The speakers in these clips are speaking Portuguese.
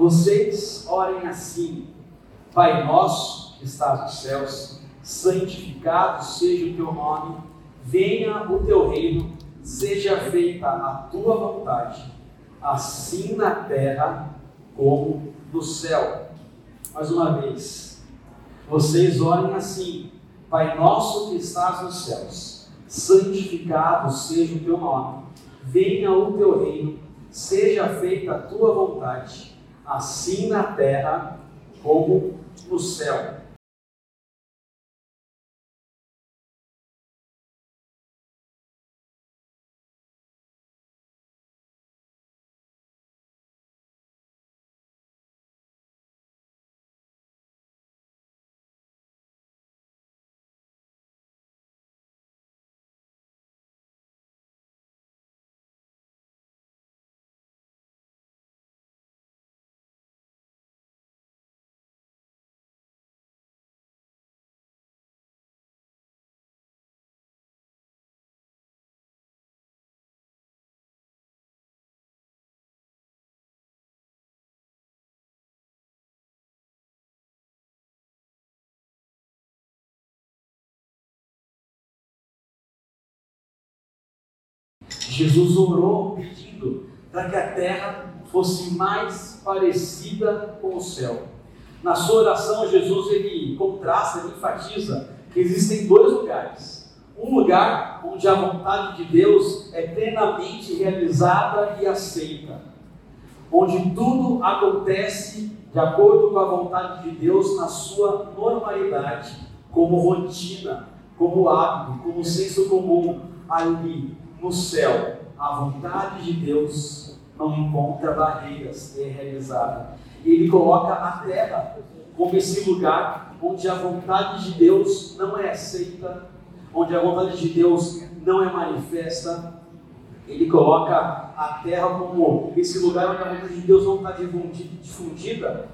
Vocês orem assim: Pai nosso que estás nos céus, santificado seja o teu nome, venha o teu reino, seja feita a tua vontade, assim na terra como no céu. Mais uma vez, vocês orem assim: Pai nosso que estás nos céus, santificado seja o teu nome, venha o teu reino, seja feita a tua vontade, assim na terra como no céu. Jesus orou pedindo para que a terra fosse mais parecida com o céu. Na sua oração, Jesus ele contrasta, ele enfatiza que existem dois lugares. Um lugar onde a vontade de Deus é plenamente realizada e aceita, onde tudo acontece de acordo com a vontade de Deus na sua normalidade, como rotina, como hábito, como senso comum ali no céu, a vontade de Deus não encontra barreiras, é realizada. Ele coloca a terra como esse lugar onde a vontade de Deus não é aceita, onde a vontade de Deus não é manifesta. Ele coloca a terra como esse lugar onde a vontade de Deus não está difundida,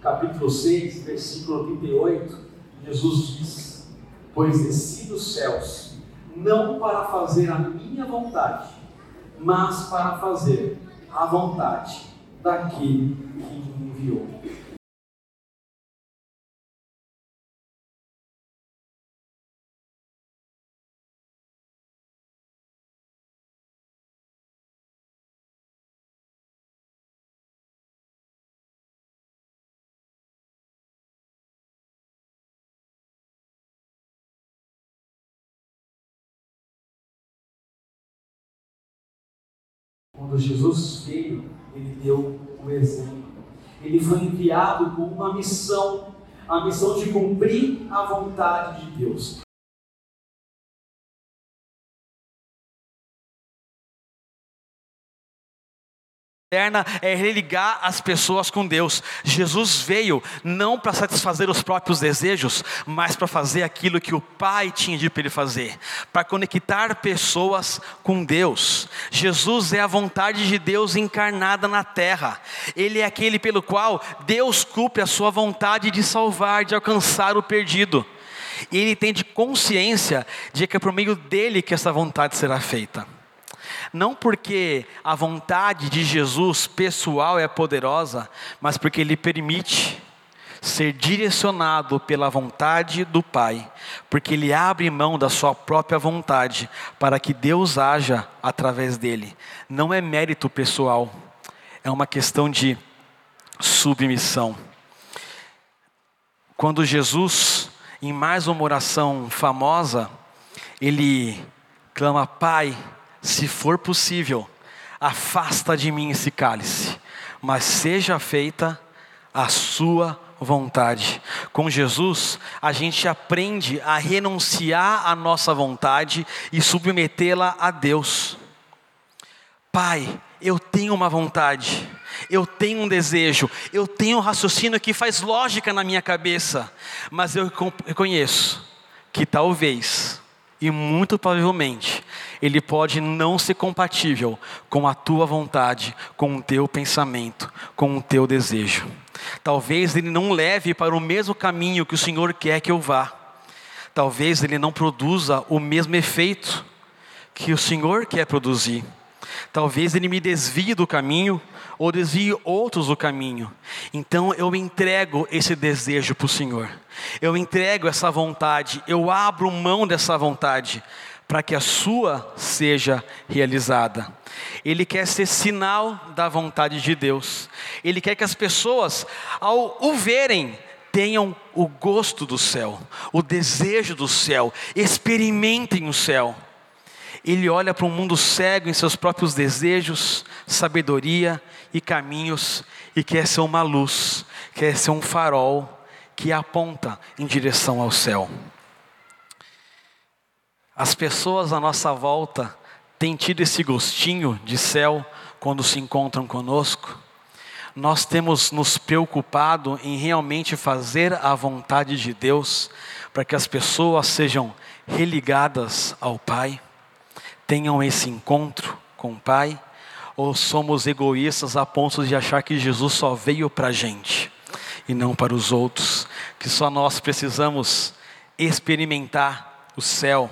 capítulo 6, versículo 38, Jesus diz: Pois desci dos céus, não para fazer a minha vontade, mas para fazer a vontade daquele que me enviou. Quando Jesus veio, ele deu o exemplo. Ele foi enviado com uma missão, a missão de cumprir a vontade de Deus. Eterna é religar as pessoas com Deus. Jesus veio não para satisfazer os próprios desejos, mas para fazer aquilo que o Pai tinha dito para ele fazer, para conectar pessoas com Deus. Jesus é a vontade de Deus encarnada na terra. Ele é aquele pelo qual Deus cumpre a sua vontade de salvar, de alcançar o perdido. E ele tem de consciência de que é por meio dele que essa vontade será feita não porque a vontade de Jesus pessoal é poderosa, mas porque Ele permite ser direcionado pela vontade do Pai, porque Ele abre mão da sua própria vontade para que Deus haja através dele. Não é mérito pessoal, é uma questão de submissão. Quando Jesus, em mais uma oração famosa, ele clama: Pai, se for possível, afasta de mim esse cálice, mas seja feita a sua vontade. Com Jesus, a gente aprende a renunciar à nossa vontade e submetê-la a Deus. Pai, eu tenho uma vontade, eu tenho um desejo, eu tenho um raciocínio que faz lógica na minha cabeça, mas eu reconheço que talvez, e muito provavelmente, ele pode não ser compatível com a tua vontade, com o teu pensamento, com o teu desejo. Talvez ele não leve para o mesmo caminho que o Senhor quer que eu vá. Talvez ele não produza o mesmo efeito que o Senhor quer produzir. Talvez ele me desvie do caminho ou desvie outros do caminho. Então eu entrego esse desejo para o Senhor. Eu entrego essa vontade, eu abro mão dessa vontade para que a sua seja realizada. Ele quer ser sinal da vontade de Deus. Ele quer que as pessoas, ao o verem, tenham o gosto do céu, o desejo do céu, experimentem o céu. Ele olha para um mundo cego em seus próprios desejos, sabedoria e caminhos e quer ser uma luz, quer ser um farol que aponta em direção ao céu. As pessoas à nossa volta têm tido esse gostinho de céu quando se encontram conosco. Nós temos nos preocupado em realmente fazer a vontade de Deus para que as pessoas sejam religadas ao Pai, tenham esse encontro com o Pai, ou somos egoístas a ponto de achar que Jesus só veio para a gente e não para os outros, que só nós precisamos experimentar o céu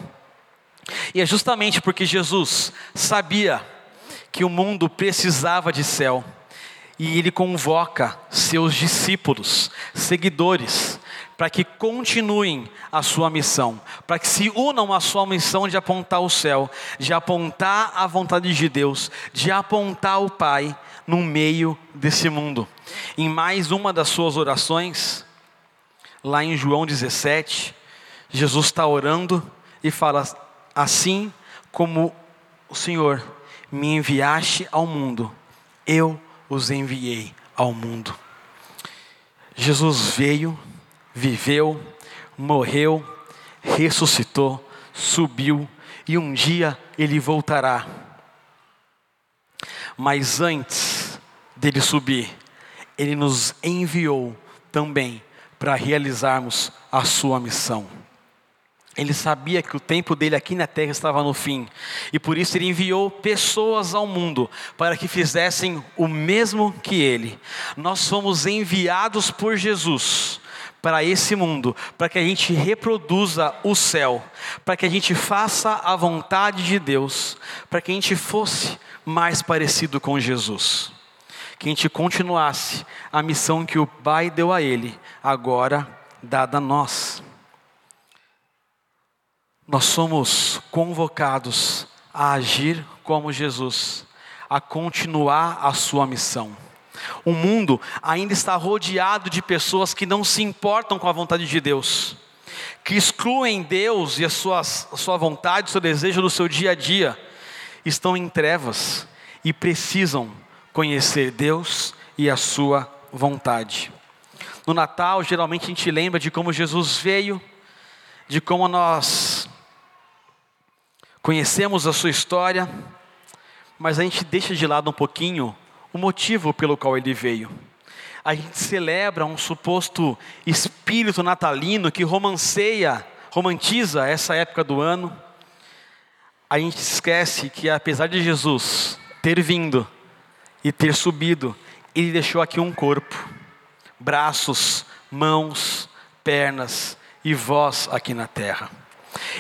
e é justamente porque Jesus sabia que o mundo precisava de céu, e ele convoca seus discípulos, seguidores, para que continuem a sua missão, para que se unam à sua missão de apontar o céu, de apontar a vontade de Deus, de apontar o Pai no meio desse mundo. Em mais uma das suas orações, lá em João 17, Jesus está orando e fala: Assim como o Senhor me enviaste ao mundo, eu os enviei ao mundo. Jesus veio, viveu, morreu, ressuscitou, subiu e um dia ele voltará. Mas antes dele subir, ele nos enviou também para realizarmos a sua missão. Ele sabia que o tempo dele aqui na terra estava no fim, e por isso ele enviou pessoas ao mundo para que fizessem o mesmo que ele. Nós fomos enviados por Jesus para esse mundo, para que a gente reproduza o céu, para que a gente faça a vontade de Deus, para que a gente fosse mais parecido com Jesus. Que a gente continuasse a missão que o Pai deu a ele, agora dada a nós. Nós somos convocados a agir como Jesus, a continuar a sua missão. O mundo ainda está rodeado de pessoas que não se importam com a vontade de Deus, que excluem Deus e a sua, a sua vontade, o seu desejo do seu dia a dia, estão em trevas e precisam conhecer Deus e a sua vontade. No Natal, geralmente a gente lembra de como Jesus veio, de como nós conhecemos a sua história, mas a gente deixa de lado um pouquinho o motivo pelo qual ele veio. A gente celebra um suposto espírito natalino que romanceia, romantiza essa época do ano. A gente esquece que apesar de Jesus ter vindo e ter subido, ele deixou aqui um corpo, braços, mãos, pernas e voz aqui na terra.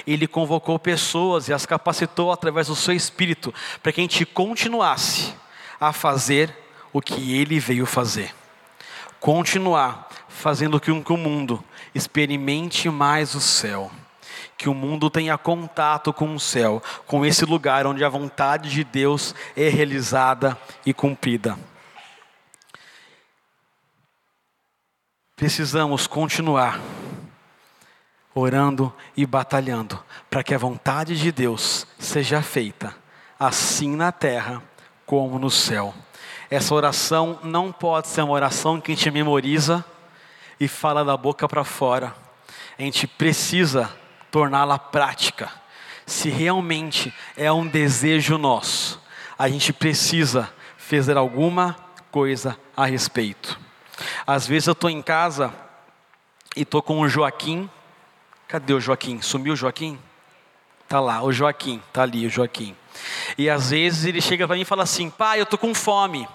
Ele convocou pessoas e as capacitou através do seu espírito para que a gente continuasse a fazer o que ele veio fazer. Continuar fazendo com que o mundo experimente mais o céu. Que o mundo tenha contato com o céu, com esse lugar onde a vontade de Deus é realizada e cumprida. Precisamos continuar orando e batalhando para que a vontade de Deus seja feita, assim na terra como no céu. Essa oração não pode ser uma oração que a gente memoriza e fala da boca para fora. A gente precisa torná-la prática. Se realmente é um desejo nosso, a gente precisa fazer alguma coisa a respeito. Às vezes eu estou em casa e estou com o Joaquim. Cadê o Joaquim? Sumiu o Joaquim? Tá lá, o Joaquim, tá ali o Joaquim. E às vezes ele chega para mim e fala assim: pai, eu estou com fome.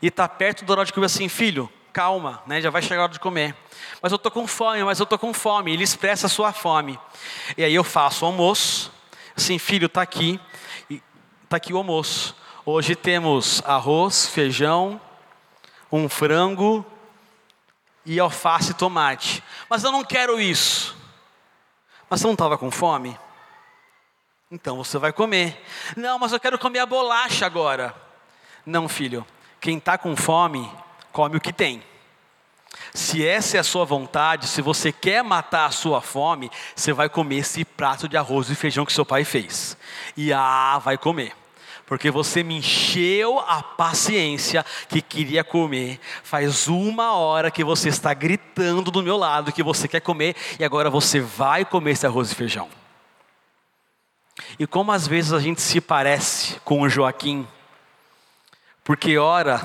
E está perto do hora de comer assim, filho, calma, né? já vai chegar a hora de comer. Mas eu estou com fome, mas eu estou com fome. Ele expressa a sua fome. E aí eu faço o almoço. Assim, filho, está aqui. Está aqui o almoço. Hoje temos arroz, feijão, um frango e alface e tomate. Mas eu não quero isso. Mas você não estava com fome? Então você vai comer. Não, mas eu quero comer a bolacha agora. Não, filho. Quem está com fome, come o que tem. Se essa é a sua vontade, se você quer matar a sua fome, você vai comer esse prato de arroz e feijão que seu pai fez. E ah, vai comer. Porque você me encheu a paciência que queria comer. Faz uma hora que você está gritando do meu lado que você quer comer e agora você vai comer esse arroz e feijão. E como às vezes a gente se parece com o Joaquim, porque ora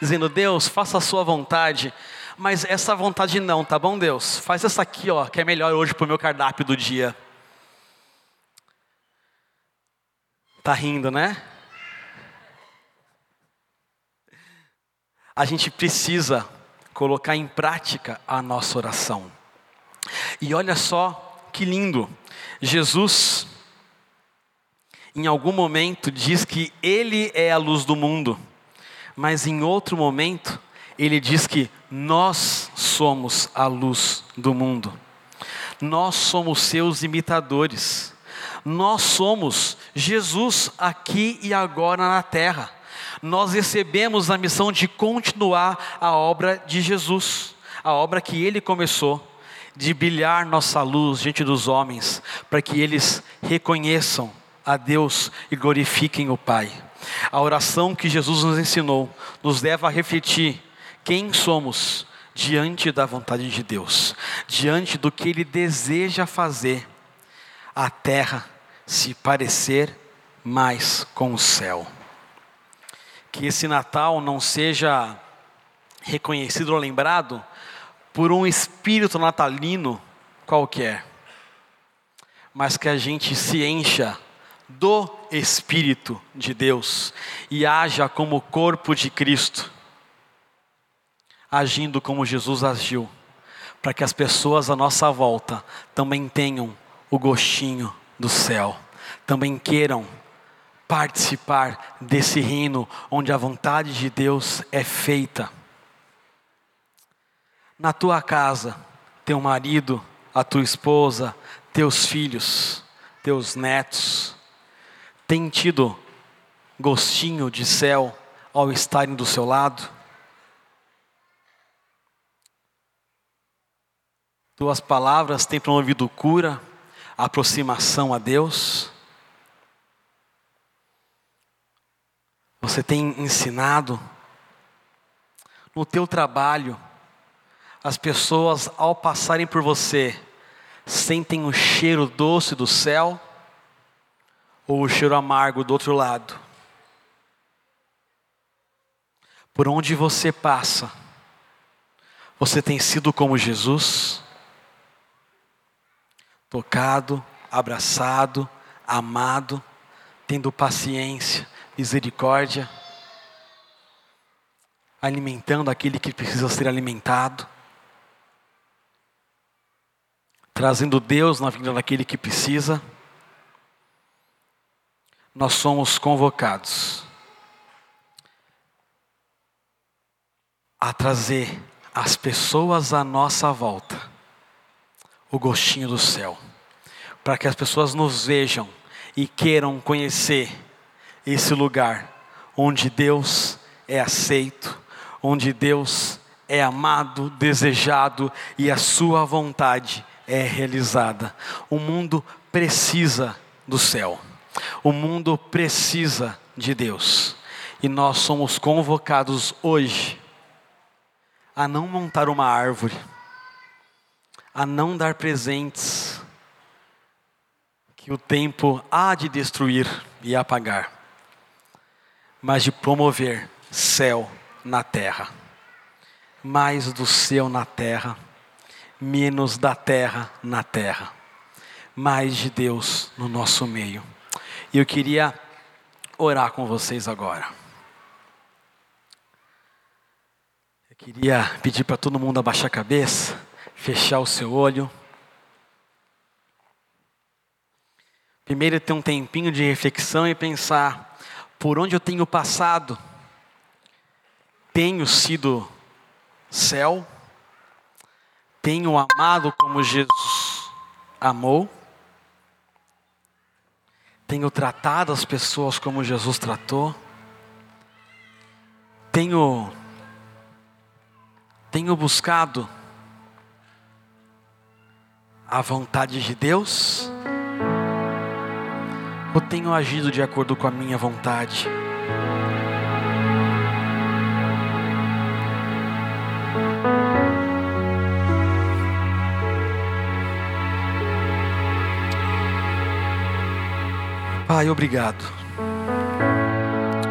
dizendo, Deus, faça a sua vontade, mas essa vontade não, tá bom, Deus? Faz essa aqui, ó, que é melhor hoje para o meu cardápio do dia. Tá rindo, né? A gente precisa colocar em prática a nossa oração. E olha só que lindo, Jesus em algum momento diz que ele é a luz do mundo, mas em outro momento ele diz que nós somos a luz do mundo. Nós somos seus imitadores. Nós somos Jesus aqui e agora na terra. Nós recebemos a missão de continuar a obra de Jesus, a obra que ele começou, de brilhar nossa luz diante dos homens, para que eles reconheçam a Deus e glorifiquem o Pai. A oração que Jesus nos ensinou nos leva a refletir quem somos diante da vontade de Deus, diante do que Ele deseja fazer, a terra se parecer mais com o céu. Que esse Natal não seja reconhecido ou lembrado por um espírito natalino qualquer, mas que a gente se encha do Espírito de Deus e haja como corpo de Cristo, agindo como Jesus agiu, para que as pessoas à nossa volta também tenham o gostinho do céu, também queiram participar desse reino onde a vontade de Deus é feita. Na tua casa, teu marido, a tua esposa, teus filhos, teus netos, têm tido gostinho de céu ao estarem do seu lado? Tuas palavras têm promovido cura, aproximação a Deus? Você tem ensinado no teu trabalho, as pessoas ao passarem por você, sentem o cheiro doce do céu ou o cheiro amargo do outro lado? Por onde você passa, você tem sido como Jesus? Tocado, abraçado, amado, tendo paciência, misericórdia, alimentando aquele que precisa ser alimentado, trazendo Deus na vida daquele que precisa. Nós somos convocados a trazer as pessoas à nossa volta o gostinho do céu, para que as pessoas nos vejam e queiram conhecer esse lugar onde Deus é aceito, onde Deus é amado, desejado e a sua vontade é realizada. O mundo precisa do céu. O mundo precisa de Deus. E nós somos convocados hoje a não montar uma árvore, a não dar presentes que o tempo há de destruir e apagar mas de promover céu na terra. Mais do céu na terra, menos da terra na terra. Mais de Deus no nosso meio. E eu queria orar com vocês agora. Eu queria pedir para todo mundo abaixar a cabeça, fechar o seu olho. Primeiro ter um tempinho de reflexão e pensar por onde eu tenho passado, tenho sido céu, tenho amado como Jesus amou, tenho tratado as pessoas como Jesus tratou, tenho tenho buscado a vontade de Deus ou tenho agido de acordo com a minha vontade? Pai, obrigado.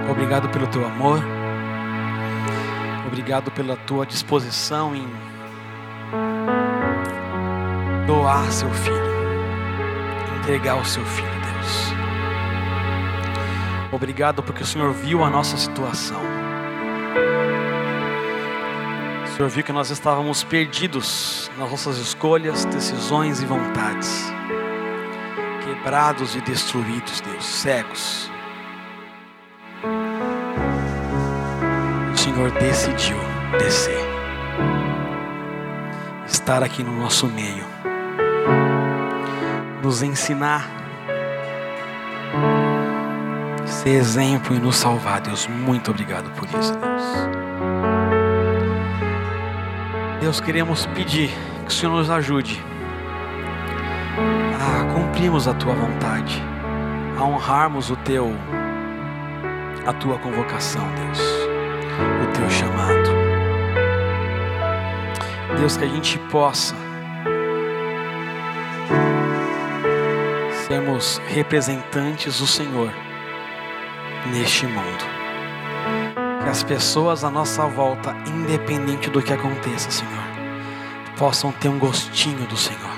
Obrigado pelo teu amor. Obrigado pela tua disposição em doar seu filho, entregar o seu filho. Obrigado porque o Senhor viu a nossa situação. O Senhor viu que nós estávamos perdidos nas nossas escolhas, decisões e vontades, quebrados e destruídos, Deus, cegos. O Senhor decidiu descer, estar aqui no nosso meio, nos ensinar ser exemplo e nos salvar, Deus. Muito obrigado por isso, Deus. Deus, queremos pedir que o Senhor nos ajude a cumprirmos a tua vontade, a honrarmos o teu a tua convocação, Deus, o teu chamado. Deus, que a gente possa sermos representantes do Senhor neste mundo. Que as pessoas à nossa volta, independente do que aconteça, Senhor, possam ter um gostinho do Senhor.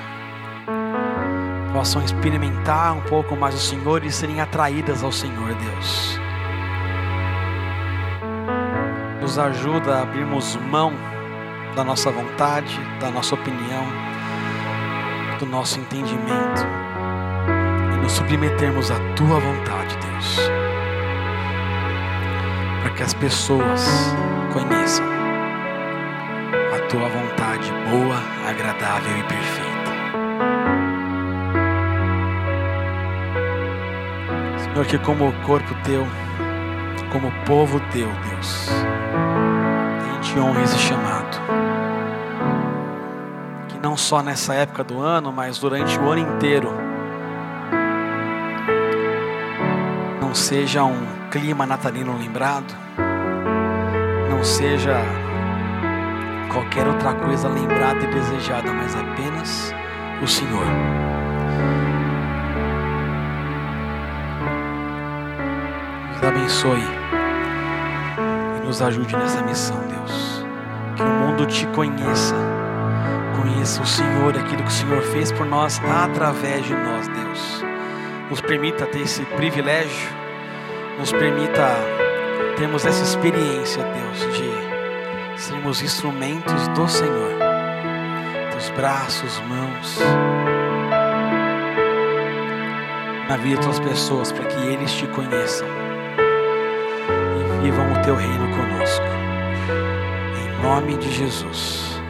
Possam experimentar um pouco mais o Senhor e serem atraídas ao Senhor, Deus. Nos ajuda a abrirmos mão da nossa vontade, da nossa opinião, do nosso entendimento e nos submetermos à tua vontade, Deus. Para que as pessoas conheçam a tua vontade boa, agradável e perfeita. Senhor, que como corpo teu, como povo teu, Deus, a gente honra esse chamado. Que não só nessa época do ano, mas durante o ano inteiro, não seja um clima natalino lembrado, não seja qualquer outra coisa lembrada e desejada, mas apenas o Senhor. Nos abençoe e nos ajude nessa missão, Deus. Que o mundo te conheça, conheça o Senhor, aquilo que o Senhor fez por nós através de nós, Deus. Nos permita ter esse privilégio, nos permita termos essa experiência, Deus, de sermos instrumentos do Senhor, teus braços, mãos na vida das pessoas, para que eles te conheçam e vivam o teu reino conosco. Em nome de Jesus.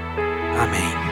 Amém.